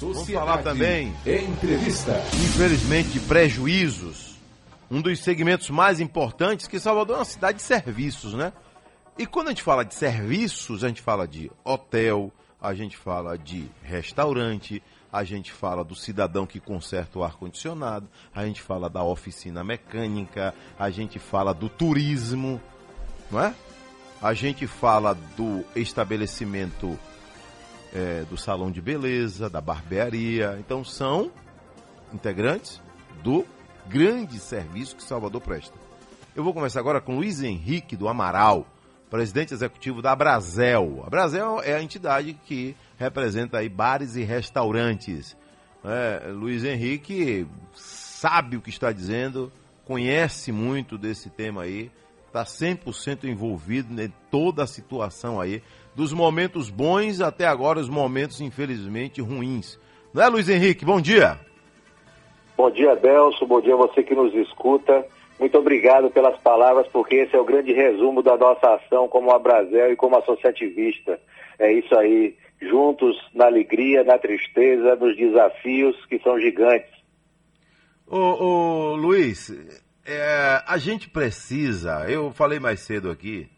Vamos falar também, Entrevista. infelizmente, de prejuízos. Um dos segmentos mais importantes, que Salvador é uma cidade de serviços, né? E quando a gente fala de serviços, a gente fala de hotel, a gente fala de restaurante, a gente fala do cidadão que conserta o ar-condicionado, a gente fala da oficina mecânica, a gente fala do turismo, não é? A gente fala do estabelecimento é, do salão de beleza, da barbearia. Então são integrantes do grande serviço que Salvador presta. Eu vou começar agora com Luiz Henrique do Amaral, presidente executivo da Brasel. A Brasel é a entidade que representa aí bares e restaurantes. É, Luiz Henrique sabe o que está dizendo, conhece muito desse tema aí, está 100% envolvido em toda a situação aí, dos momentos bons até agora os momentos infelizmente ruins. Não é, Luiz Henrique? Bom dia. Bom dia, Delso. Bom dia a você que nos escuta. Muito obrigado pelas palavras, porque esse é o grande resumo da nossa ação como a Brasel e como associativista. É isso aí, juntos na alegria, na tristeza, nos desafios que são gigantes. Ô, ô Luiz, é, a gente precisa, eu falei mais cedo aqui,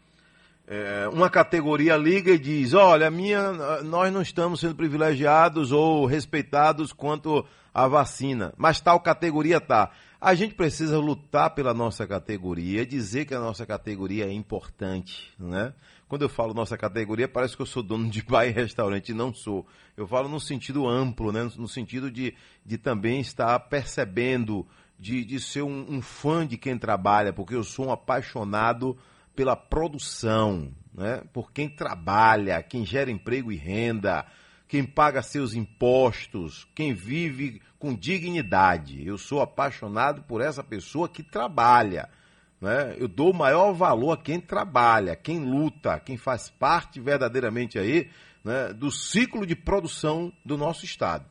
é, uma categoria liga e diz, olha, minha, nós não estamos sendo privilegiados ou respeitados quanto à vacina, mas tal categoria tá. A gente precisa lutar pela nossa categoria, dizer que a nossa categoria é importante, né? Quando eu falo nossa categoria, parece que eu sou dono de bar e restaurante, não sou. Eu falo no sentido amplo, né? no sentido de, de também estar percebendo, de, de ser um, um fã de quem trabalha, porque eu sou um apaixonado pela produção, né? por quem trabalha, quem gera emprego e renda, quem paga seus impostos, quem vive com dignidade. Eu sou apaixonado por essa pessoa que trabalha. Né? Eu dou maior valor a quem trabalha, quem luta, quem faz parte verdadeiramente aí né, do ciclo de produção do nosso Estado.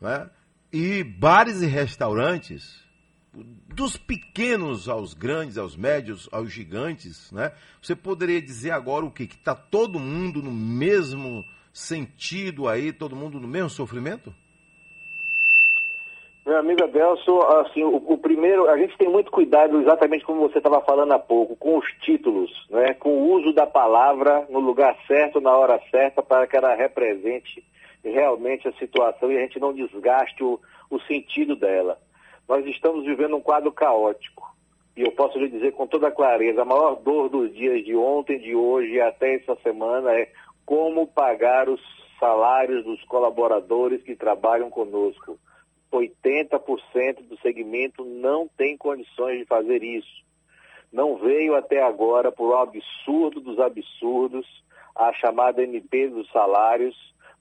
Né? E bares e restaurantes, dos pequenos aos grandes, aos médios, aos gigantes, né? Você poderia dizer agora o quê? Que está todo mundo no mesmo sentido aí, todo mundo no mesmo sofrimento? Meu amigo Adelso, assim, o, o, primeiro, a gente tem muito cuidado, exatamente como você estava falando há pouco, com os títulos, né? com o uso da palavra no lugar certo, na hora certa, para que ela represente realmente a situação e a gente não desgaste o, o sentido dela. Nós estamos vivendo um quadro caótico. E eu posso lhe dizer com toda clareza, a maior dor dos dias de ontem, de hoje e até essa semana é como pagar os salários dos colaboradores que trabalham conosco 80% do segmento não tem condições de fazer isso. Não veio até agora, por um absurdo dos absurdos, a chamada MP dos salários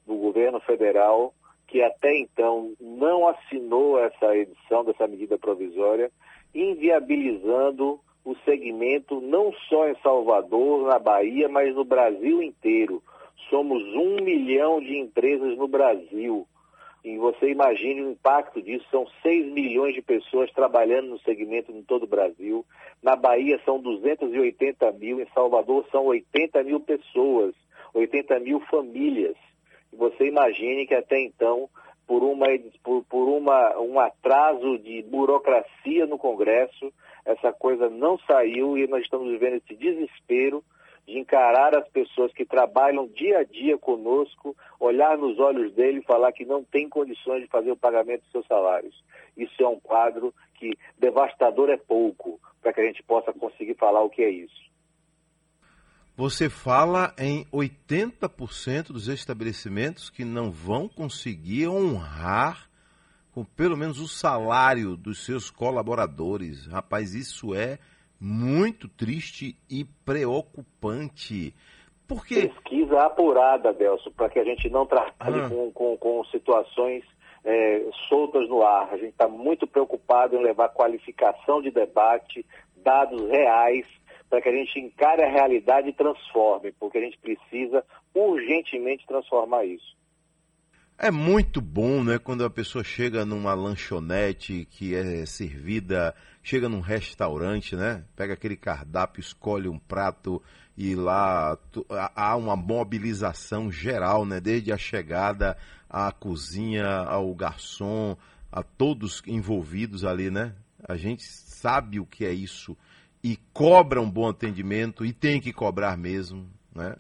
do governo federal, que até então não assinou essa edição dessa medida provisória, inviabilizando o segmento não só em Salvador, na Bahia, mas no Brasil inteiro. Somos um milhão de empresas no Brasil e você imagine o impacto disso, são 6 milhões de pessoas trabalhando no segmento em todo o Brasil. Na Bahia são 280 mil, em Salvador são 80 mil pessoas, 80 mil famílias. Você imagine que até então, por, uma, por, por uma, um atraso de burocracia no Congresso, essa coisa não saiu e nós estamos vivendo esse desespero de encarar as pessoas que trabalham dia a dia conosco, olhar nos olhos dele e falar que não tem condições de fazer o pagamento dos seus salários. Isso é um quadro que devastador é pouco para que a gente possa conseguir falar o que é isso. Você fala em 80% dos estabelecimentos que não vão conseguir honrar com pelo menos o salário dos seus colaboradores. Rapaz, isso é muito triste e preocupante. Porque... Pesquisa apurada, Delso, para que a gente não trabalhe ah. com, com, com, situações é, soltas no ar. A gente está muito preocupado em levar qualificação de debate, dados reais, para que a gente encare a realidade e transforme, porque a gente precisa urgentemente transformar isso. É muito bom, né, quando a pessoa chega numa lanchonete que é servida, chega num restaurante, né, pega aquele cardápio, escolhe um prato e lá há uma mobilização geral, né, desde a chegada à cozinha, ao garçom, a todos envolvidos ali, né? A gente sabe o que é isso e cobra um bom atendimento e tem que cobrar mesmo, né?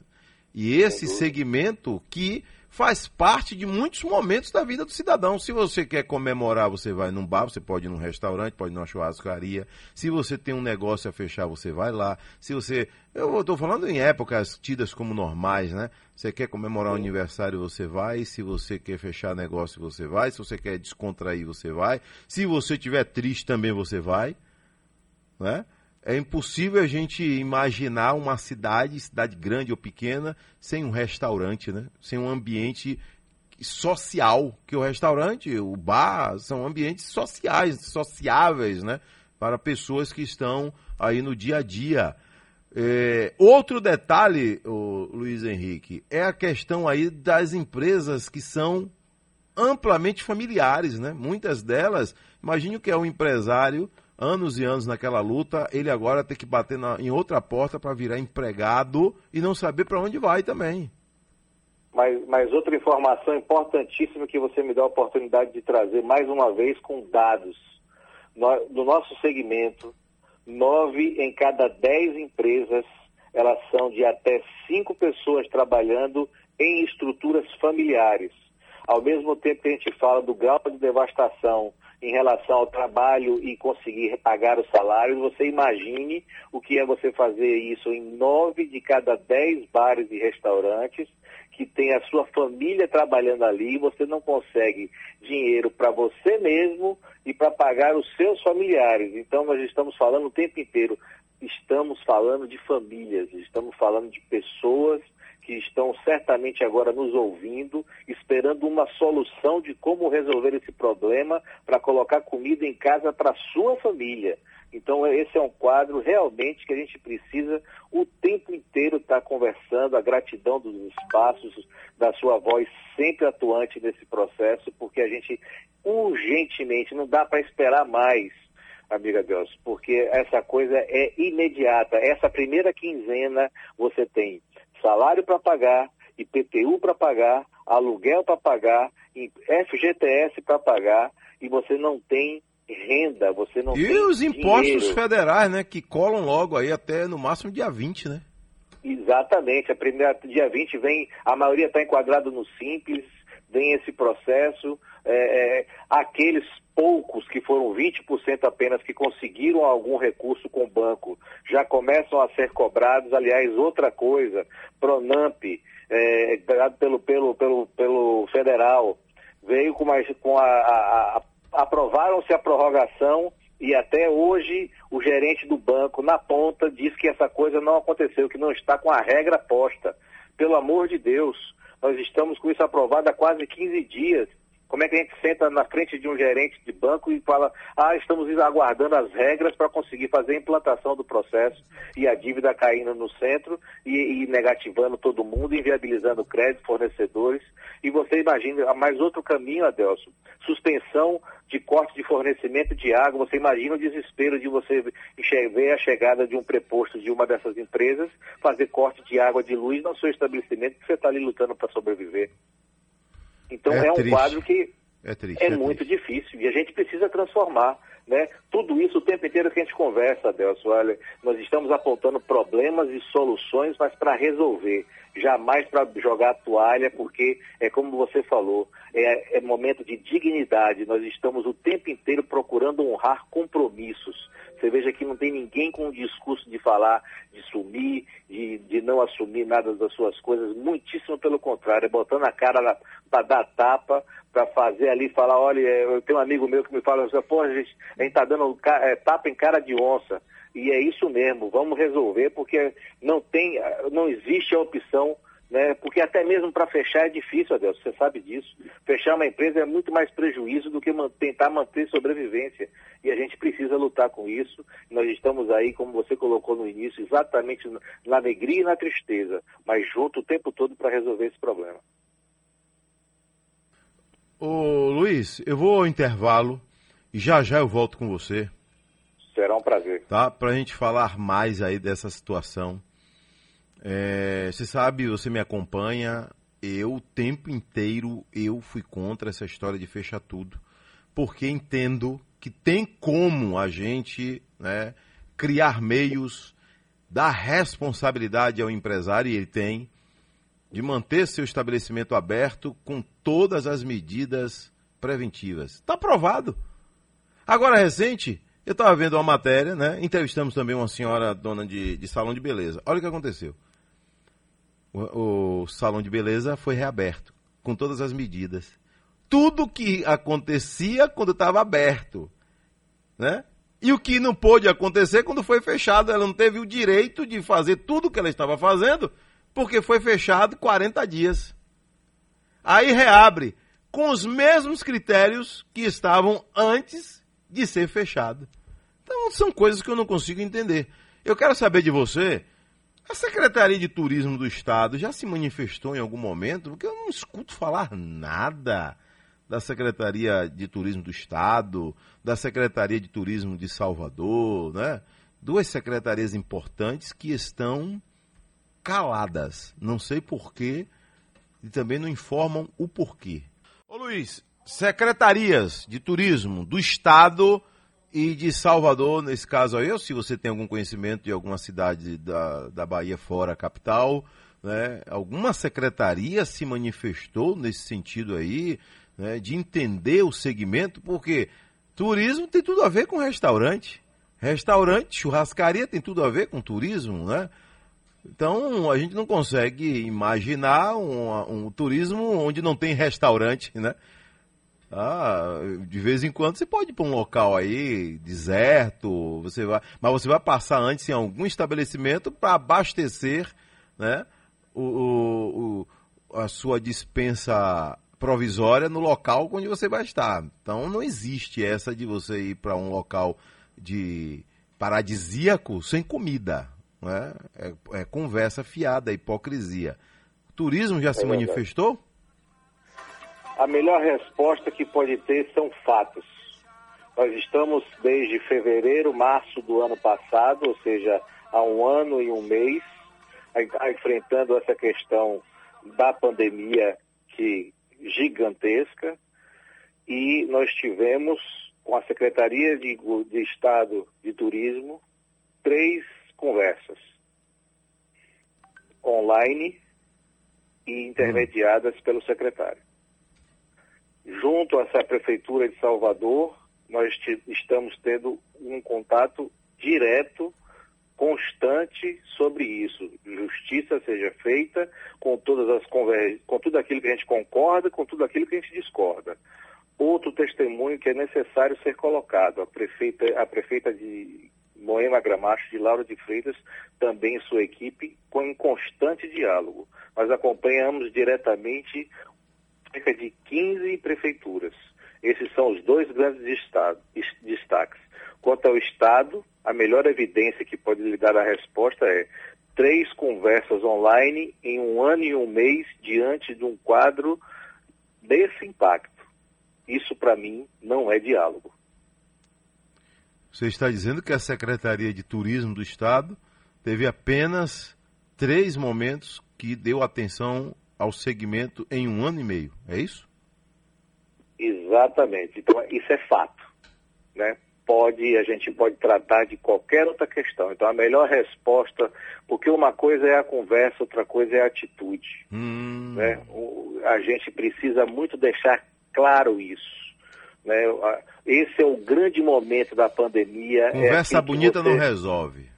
E esse segmento que faz parte de muitos momentos da vida do cidadão. Se você quer comemorar, você vai num bar, você pode ir num restaurante, pode ir numa churrascaria. Se você tem um negócio a fechar, você vai lá. Se você. Eu estou falando em épocas tidas como normais, né? Você quer comemorar o um aniversário, você vai. Se você quer fechar negócio, você vai. Se você quer descontrair, você vai. Se você estiver triste, também você vai. Né? É impossível a gente imaginar uma cidade, cidade grande ou pequena, sem um restaurante, né? Sem um ambiente social, que o restaurante, o bar, são ambientes sociais, sociáveis, né? Para pessoas que estão aí no dia a dia. É, outro detalhe, Luiz Henrique, é a questão aí das empresas que são amplamente familiares, né? Muitas delas, imagine o que é um empresário anos e anos naquela luta, ele agora tem que bater na, em outra porta para virar empregado e não saber para onde vai também. Mas, mas outra informação importantíssima que você me dá a oportunidade de trazer mais uma vez com dados. No, no nosso segmento, nove em cada dez empresas, elas são de até cinco pessoas trabalhando em estruturas familiares. Ao mesmo tempo que a gente fala do grau de devastação em relação ao trabalho e conseguir pagar os salários, você imagine o que é você fazer isso em nove de cada dez bares e restaurantes que tem a sua família trabalhando ali e você não consegue dinheiro para você mesmo e para pagar os seus familiares. Então nós estamos falando o tempo inteiro, estamos falando de famílias, estamos falando de pessoas que estão certamente agora nos ouvindo, esperando uma solução de como resolver esse problema para colocar comida em casa para sua família. Então, esse é um quadro realmente que a gente precisa o tempo inteiro estar tá conversando, a gratidão dos espaços, da sua voz sempre atuante nesse processo, porque a gente urgentemente não dá para esperar mais amiga Deus, porque essa coisa é imediata. Essa primeira quinzena você tem salário para pagar, IPTU para pagar, aluguel para pagar, FGTS para pagar, e você não tem renda, você não e tem. E os impostos dinheiro. federais, né, que colam logo aí até no máximo dia 20, né? Exatamente, a primeira dia 20 vem, a maioria está enquadrado no simples, vem esse processo, é, é, aqueles poucos, que foram 20% apenas, que conseguiram algum recurso com o banco, já começam a ser cobrados. Aliás, outra coisa, Pronamp, é, pelo, pelo, pelo, pelo federal, veio com, mais, com a, a, a aprovaram-se a prorrogação e até hoje o gerente do banco na ponta diz que essa coisa não aconteceu, que não está com a regra posta. Pelo amor de Deus, nós estamos com isso aprovado há quase 15 dias como é que a gente senta na frente de um gerente de banco e fala, ah, estamos aguardando as regras para conseguir fazer a implantação do processo e a dívida caindo no centro e, e negativando todo mundo, inviabilizando crédito, fornecedores. E você imagina, mais outro caminho, Adelson, suspensão de corte de fornecimento de água. Você imagina o desespero de você ver a chegada de um preposto de uma dessas empresas, fazer corte de água, de luz no seu estabelecimento, que você está ali lutando para sobreviver. Então é, é um quadro que é, triste, é, é muito triste. difícil e a gente precisa transformar. Né? Tudo isso o tempo inteiro que a gente conversa, Adelso, olha, nós estamos apontando problemas e soluções, mas para resolver, jamais para jogar a toalha, porque é como você falou, é, é momento de dignidade, nós estamos o tempo inteiro procurando honrar compromissos. Você veja que não tem ninguém com o discurso de falar, de sumir, de, de não assumir nada das suas coisas, muitíssimo pelo contrário, é botando a cara para dar tapa, para fazer ali, falar, olha, eu tenho um amigo meu que me fala, pô, a gente, a gente tá dando é, tapa em cara de onça. E é isso mesmo, vamos resolver, porque não tem, não existe a opção né? Porque até mesmo para fechar é difícil, Adelson, você sabe disso. Fechar uma empresa é muito mais prejuízo do que tentar manter sobrevivência. E a gente precisa lutar com isso. Nós estamos aí, como você colocou no início, exatamente na alegria e na tristeza, mas junto o tempo todo para resolver esse problema. Ô Luiz, eu vou ao intervalo e já já eu volto com você. Será um prazer. Tá? Para a gente falar mais aí dessa situação é, você sabe, você me acompanha, eu o tempo inteiro eu fui contra essa história de fechar tudo, porque entendo que tem como a gente né, criar meios, dar responsabilidade ao empresário, e ele tem, de manter seu estabelecimento aberto com todas as medidas preventivas. Está aprovado. Agora, recente, eu estava vendo uma matéria, né? Entrevistamos também uma senhora dona de, de salão de beleza. Olha o que aconteceu. O, salão de beleza foi reaberto, com todas as medidas. Tudo que acontecia quando estava aberto, né? E o que não pôde acontecer quando foi fechado, ela não teve o direito de fazer tudo o que ela estava fazendo, porque foi fechado 40 dias. Aí reabre com os mesmos critérios que estavam antes de ser fechado. Então são coisas que eu não consigo entender. Eu quero saber de você, a Secretaria de Turismo do Estado já se manifestou em algum momento? Porque eu não escuto falar nada da Secretaria de Turismo do Estado, da Secretaria de Turismo de Salvador, né? Duas secretarias importantes que estão caladas. Não sei porquê e também não informam o porquê. Ô Luiz, secretarias de turismo do Estado e de Salvador, nesse caso aí, ou se você tem algum conhecimento de alguma cidade da, da Bahia fora a capital, né, alguma secretaria se manifestou nesse sentido aí, né, de entender o segmento, porque turismo tem tudo a ver com restaurante. Restaurante, churrascaria tem tudo a ver com turismo, né? Então a gente não consegue imaginar um, um turismo onde não tem restaurante, né? Ah, de vez em quando você pode ir para um local aí, deserto, você vai, mas você vai passar antes em algum estabelecimento para abastecer né, o, o, a sua dispensa provisória no local onde você vai estar. Então não existe essa de você ir para um local de paradisíaco sem comida. Né? É, é conversa fiada, é hipocrisia. O turismo já é se verdade. manifestou? A melhor resposta que pode ter são fatos. Nós estamos desde fevereiro, março do ano passado, ou seja, há um ano e um mês, enfrentando essa questão da pandemia que gigantesca e nós tivemos com a Secretaria de, de Estado de Turismo três conversas online e intermediadas pelo secretário. Junto a essa Prefeitura de Salvador, nós estamos tendo um contato direto, constante sobre isso. Justiça seja feita com todas as com tudo aquilo que a gente concorda, com tudo aquilo que a gente discorda. Outro testemunho que é necessário ser colocado, a prefeita, a prefeita de Moema Gramacho, de Lauro de Freitas, também sua equipe, com em constante diálogo. Nós acompanhamos diretamente cerca de 15 prefeituras. Esses são os dois grandes destaques. Quanto ao Estado, a melhor evidência que pode lhe dar a resposta é três conversas online em um ano e um mês diante de um quadro desse impacto. Isso, para mim, não é diálogo. Você está dizendo que a Secretaria de Turismo do Estado teve apenas três momentos que deu atenção ao segmento em um ano e meio, é isso? Exatamente. Então, isso é fato. Né? Pode, a gente pode tratar de qualquer outra questão. Então, a melhor resposta, porque uma coisa é a conversa, outra coisa é a atitude. Hum. Né? O, a gente precisa muito deixar claro isso. Né? Esse é o grande momento da pandemia. É conversa é bonita você... não resolve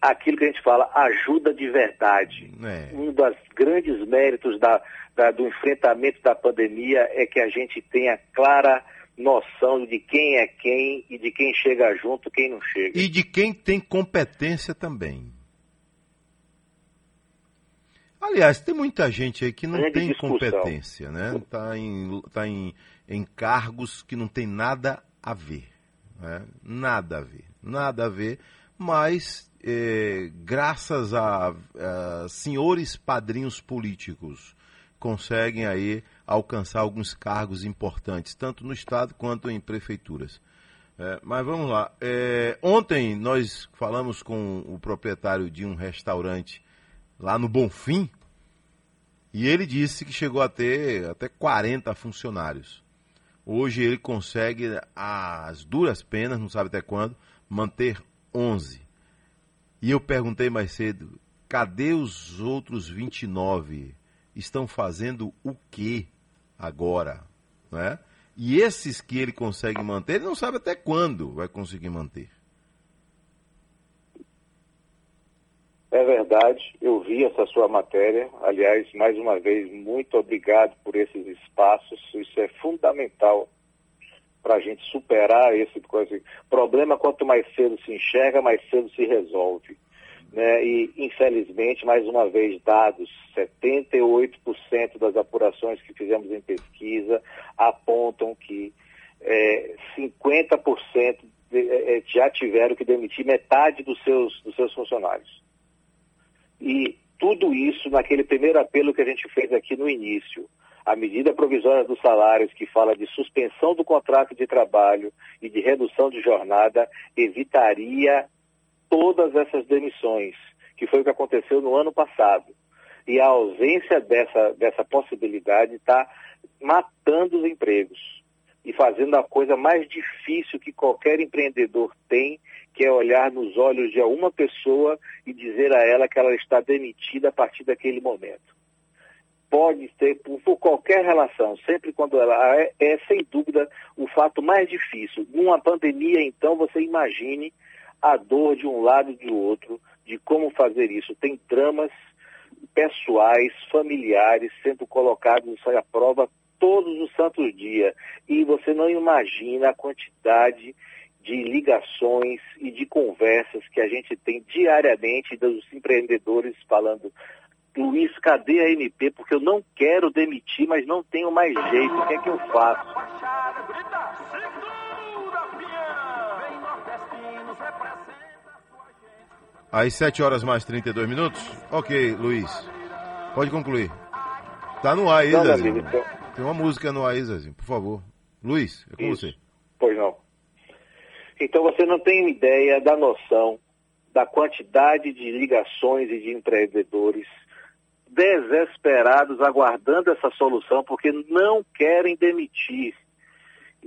aquilo que a gente fala, ajuda de verdade. É. Um dos grandes méritos da, da, do enfrentamento da pandemia é que a gente tenha clara noção de quem é quem e de quem chega junto, quem não chega. E de quem tem competência também. Aliás, tem muita gente aí que não tem discussão. competência, né? Está em, tá em, em cargos que não tem nada a ver. Né? Nada a ver. Nada a ver, mas eh, graças a, a, senhores padrinhos políticos, conseguem aí alcançar alguns cargos importantes, tanto no Estado quanto em prefeituras. É, mas vamos lá. É, ontem nós falamos com o proprietário de um restaurante lá no Bonfim E ele disse que chegou a ter até 40 funcionários. Hoje ele consegue, às duras penas, não sabe até quando, manter 11. E eu perguntei mais cedo, cadê os outros 29? Estão fazendo o que agora? Não é? E esses que ele consegue manter, ele não sabe até quando vai conseguir manter. É verdade, eu vi essa sua matéria. Aliás, mais uma vez, muito obrigado por esses espaços. Isso é fundamental para a gente superar esse problema, quanto mais cedo se enxerga, mais cedo se resolve. Né? E, infelizmente, mais uma vez, dados: 78% das apurações que fizemos em pesquisa apontam que é, 50% de, é, já tiveram que demitir metade dos seus, dos seus funcionários. E tudo isso naquele primeiro apelo que a gente fez aqui no início. A medida provisória dos salários, que fala de suspensão do contrato de trabalho e de redução de jornada, evitaria todas essas demissões, que foi o que aconteceu no ano passado. E a ausência dessa, dessa possibilidade está matando os empregos e fazendo a coisa mais difícil que qualquer empreendedor tem, que é olhar nos olhos de uma pessoa e dizer a ela que ela está demitida a partir daquele momento. Pode ter, por, por qualquer relação, sempre quando ela é, é, sem dúvida, o fato mais difícil. Numa pandemia, então, você imagine a dor de um lado e do outro, de como fazer isso. Tem dramas pessoais, familiares sendo colocados à prova todos os santos dias. E você não imagina a quantidade de ligações e de conversas que a gente tem diariamente dos empreendedores falando. Luiz, cadê a MP? Porque eu não quero demitir, mas não tenho mais jeito. O que é que eu faço? Às 7 horas mais 32 minutos? Ok, Luiz. Pode concluir. Tá no ar aí, Zezinho. Então... Tem uma música no aí, Zezinho, por favor. Luiz, é com Isso. você. Pois não. Então você não tem ideia da noção da quantidade de ligações e de empreendedores desesperados aguardando essa solução porque não querem demitir,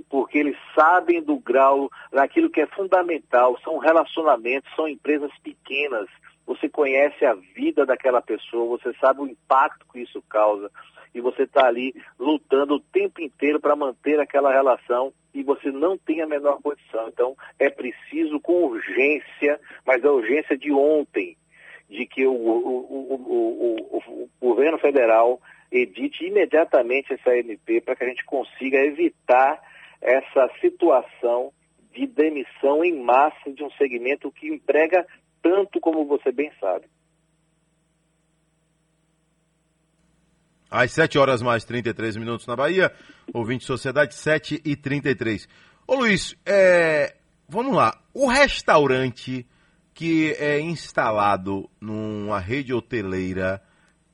porque eles sabem do grau daquilo que é fundamental, são relacionamentos, são empresas pequenas. Você conhece a vida daquela pessoa, você sabe o impacto que isso causa e você está ali lutando o tempo inteiro para manter aquela relação e você não tem a menor condição. Então, é preciso com urgência, mas a urgência de ontem, de que o, o, o, o governo federal edite imediatamente essa MP para que a gente consiga evitar essa situação de demissão em massa de um segmento que emprega tanto como você bem sabe. Às 7 horas mais 33 minutos na Bahia, ouvinte Sociedade 7 e 33. Ô Luiz, é, vamos lá. O restaurante que é instalado numa rede hoteleira,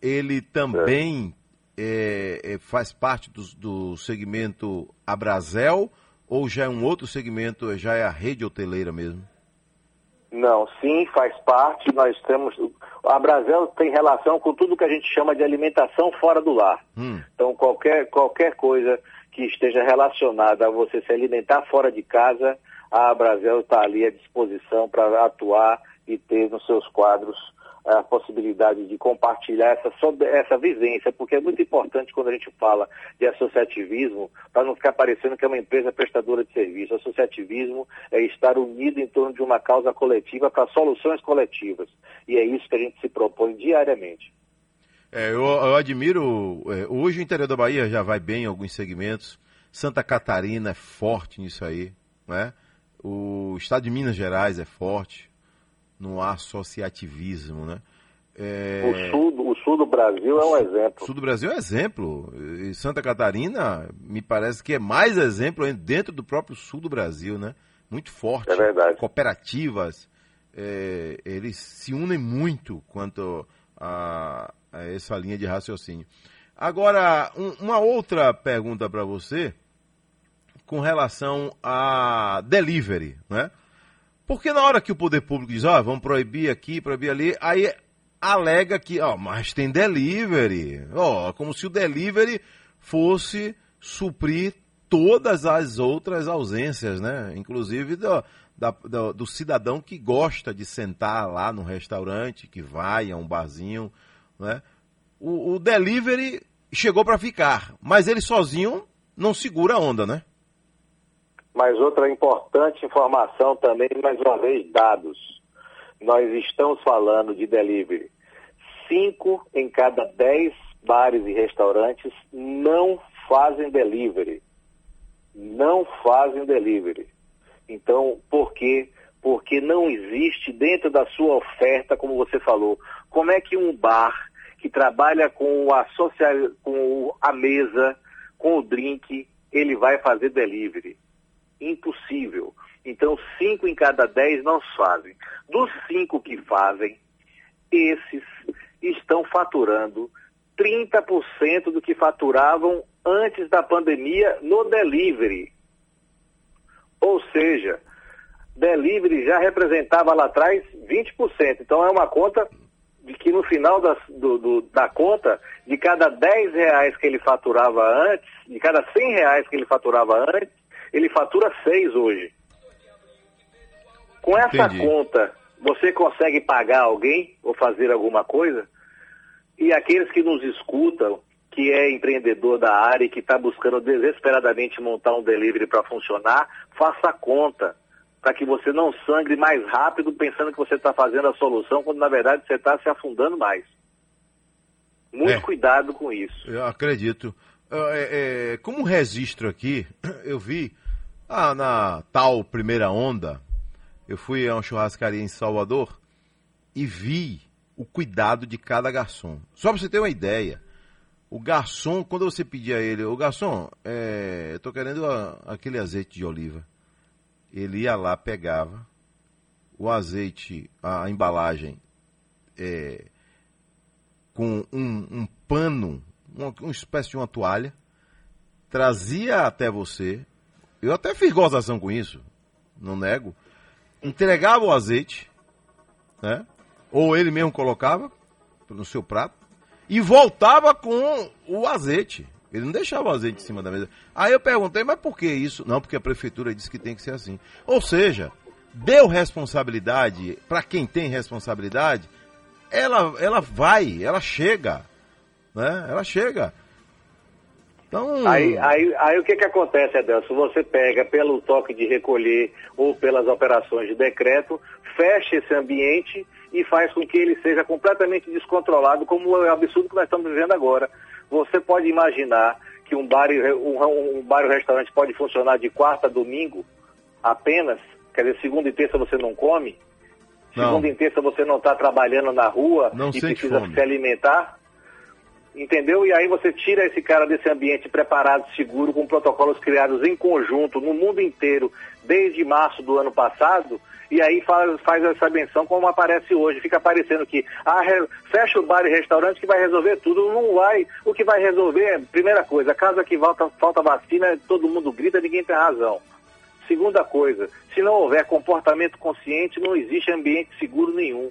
ele também é. É, faz parte do, do segmento Abrazel ou já é um outro segmento, já é a rede hoteleira mesmo? Não, sim, faz parte. Nós temos. A Brasil tem relação com tudo que a gente chama de alimentação fora do lar. Hum. Então, qualquer, qualquer coisa que esteja relacionada a você se alimentar fora de casa, a Brasil está ali à disposição para atuar e ter nos seus quadros a possibilidade de compartilhar essa, essa vivência, porque é muito importante quando a gente fala de associativismo, para não ficar parecendo que é uma empresa prestadora de serviço. Associativismo é estar unido em torno de uma causa coletiva para soluções coletivas. E é isso que a gente se propõe diariamente. É, eu, eu, admiro. É, hoje o interior da Bahia já vai bem em alguns segmentos. Santa Catarina é forte nisso aí. Né? O estado de Minas Gerais é forte no associativismo, né? É... O, sul, o sul do Brasil é um exemplo. O sul do Brasil é exemplo. E Santa Catarina, me parece que é mais exemplo dentro do próprio sul do Brasil, né? Muito forte. É verdade. Cooperativas, é, eles se unem muito quanto a, a essa linha de raciocínio. Agora, um, uma outra pergunta para você com relação a delivery, né? Porque na hora que o poder público diz, ó, oh, vamos proibir aqui, proibir ali, aí alega que, ó, mas tem delivery. Ó, como se o delivery fosse suprir todas as outras ausências, né? Inclusive do, da, do, do, cidadão que gosta de sentar lá no restaurante, que vai a um barzinho, né? O, o delivery chegou para ficar, mas ele sozinho não segura a onda, né? Mas outra importante informação também, mais uma vez, dados. Nós estamos falando de delivery. Cinco em cada dez bares e restaurantes não fazem delivery. Não fazem delivery. Então, por quê? Porque não existe dentro da sua oferta, como você falou, como é que um bar que trabalha com a, social, com a mesa, com o drink, ele vai fazer delivery? Impossível. Então, cinco em cada dez não fazem. Dos cinco que fazem, esses estão faturando 30% do que faturavam antes da pandemia no delivery. Ou seja, delivery já representava lá atrás 20%. Então é uma conta de que no final da, do, do, da conta, de cada 10 reais que ele faturava antes, de cada 100 reais que ele faturava antes, ele fatura 6 hoje. Com essa Entendi. conta, você consegue pagar alguém ou fazer alguma coisa? E aqueles que nos escutam, que é empreendedor da área e que está buscando desesperadamente montar um delivery para funcionar, faça a conta para que você não sangre mais rápido pensando que você está fazendo a solução, quando na verdade você está se afundando mais. Muito é, cuidado com isso. Eu acredito. É, é, como registro aqui, eu vi ah, na tal primeira onda, eu fui a uma churrascaria em Salvador e vi o cuidado de cada garçom. Só para você ter uma ideia, o garçom, quando você pedia a ele, o garçom, é, eu tô querendo a, aquele azeite de oliva. Ele ia lá, pegava o azeite, a, a embalagem, é, com um, um pano, uma, uma espécie de uma toalha, trazia até você. Eu até fiz gozação com isso, não nego. Entregava o azeite, né? Ou ele mesmo colocava no seu prato e voltava com o azeite. Ele não deixava o azeite em cima da mesa. Aí eu perguntei, mas por que isso? Não, porque a prefeitura disse que tem que ser assim. Ou seja, deu responsabilidade para quem tem responsabilidade, ela, ela vai, ela chega. Né? Ela chega. Então... Aí, aí, aí o que, que acontece, Adelson? Você pega pelo toque de recolher ou pelas operações de decreto, fecha esse ambiente e faz com que ele seja completamente descontrolado, como é o absurdo que nós estamos vivendo agora. Você pode imaginar que um bar, um, um bar e restaurante pode funcionar de quarta a domingo apenas? Quer dizer, segunda e terça você não come? Não. Segunda e terça você não está trabalhando na rua não e precisa fome. se alimentar? Entendeu? E aí você tira esse cara desse ambiente preparado, seguro, com protocolos criados em conjunto no mundo inteiro desde março do ano passado e aí faz, faz essa menção como aparece hoje. Fica parecendo que ah, fecha o bar e restaurante que vai resolver tudo. Não vai. O que vai resolver, primeira coisa, casa que falta, falta vacina, todo mundo grita, ninguém tem razão. Segunda coisa, se não houver comportamento consciente, não existe ambiente seguro nenhum.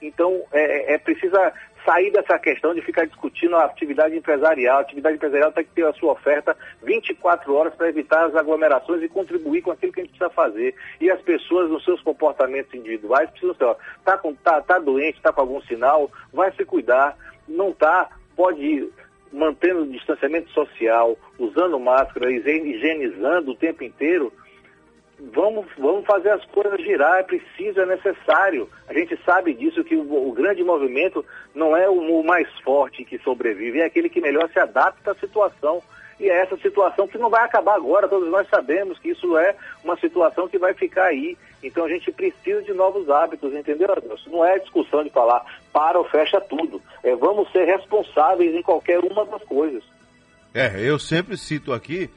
Então, é, é precisa sair dessa questão de ficar discutindo a atividade empresarial. A atividade empresarial tem que ter a sua oferta 24 horas para evitar as aglomerações e contribuir com aquilo que a gente precisa fazer. E as pessoas, nos seus comportamentos individuais, precisam ser, ó, tá, tá, doente, tá com algum sinal, vai se cuidar. Não tá, pode ir mantendo o distanciamento social, usando máscara, higienizando o tempo inteiro, vamos, vamos fazer as coisas girar, é preciso, é necessário. A gente sabe disso, que o, o grande movimento não é o, o, mais forte que sobrevive, é aquele que melhor se adapta à situação. E é essa situação que não vai acabar agora, todos nós sabemos que isso é uma situação que vai ficar aí. Então a gente precisa de novos hábitos, entendeu, Adelson? Não é discussão de falar para ou fecha tudo. É vamos ser responsáveis em qualquer uma das coisas. É, eu sempre cito aqui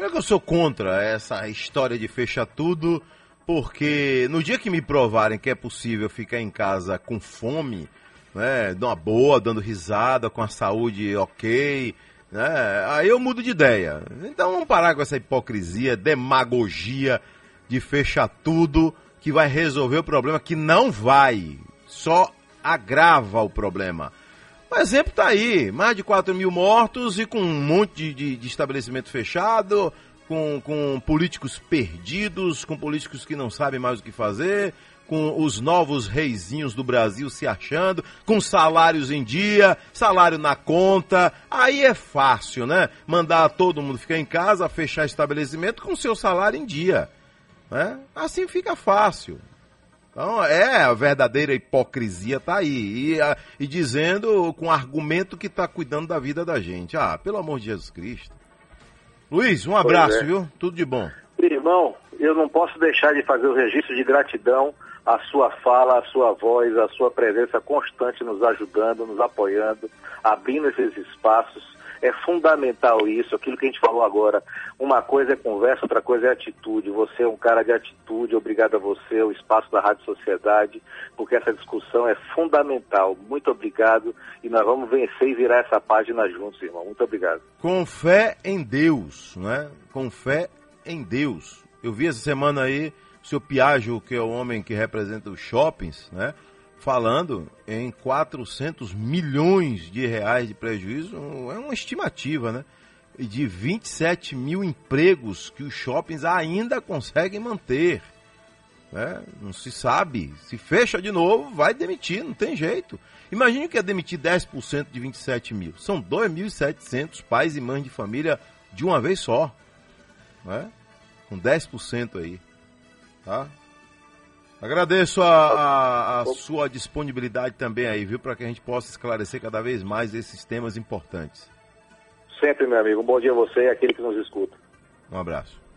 não é que eu sou contra essa história de fechar tudo, porque no dia que me provarem que é possível ficar em casa com fome, né, uma boa, dando risada, com a saúde ok, né, aí eu mudo de ideia. Então vamos parar com essa hipocrisia, demagogia de fechar tudo que vai resolver o problema, que não vai. Só agrava o problema. O exemplo está aí, mais de 4 mil mortos e com um monte de, de, estabelecimento fechado, com, com políticos perdidos, com políticos que não sabem mais o que fazer, com os novos reizinhos do Brasil se achando, com salários em dia, salário na conta. Aí é fácil, né? Mandar todo mundo ficar em casa, fechar estabelecimento com seu salário em dia. Né? Assim fica fácil. Então, é, a verdadeira hipocrisia está aí. E, e, dizendo com argumento que está cuidando da vida da gente. Ah, pelo amor de Jesus Cristo. Luiz, um abraço, é. viu? Tudo de bom. Irmão, eu não posso deixar de fazer o registro de gratidão à sua fala, à sua voz, à sua presença constante nos ajudando, nos apoiando, abrindo esses espaços é fundamental isso, aquilo que a gente falou agora. Uma coisa é conversa, outra coisa é atitude. Você é um cara de atitude, obrigado a você, o espaço da Rádio Sociedade, porque essa discussão é fundamental. Muito obrigado e nós vamos vencer e virar essa página juntos, irmão. Muito obrigado. Com fé em Deus, né? Com fé em Deus. Eu vi essa semana aí o seu Piaggio, que é o homem que representa os shoppings, né? Falando em 400 milhões de reais de prejuízo, é uma estimativa, né? E de 27 mil empregos que os shoppings ainda conseguem manter. Né? Não se sabe. Se fecha de novo, vai demitir, não tem jeito. Imagine que é demitir 10% de 27 mil. São 2.700 pais e mães de família de uma vez só. Né? Com 10% aí. Tá? Agradeço a, a, a, sua disponibilidade também aí, viu, para que a gente possa esclarecer cada vez mais esses temas importantes. Sempre, meu amigo. Um bom dia a você e aquele que nos escuta. Um abraço.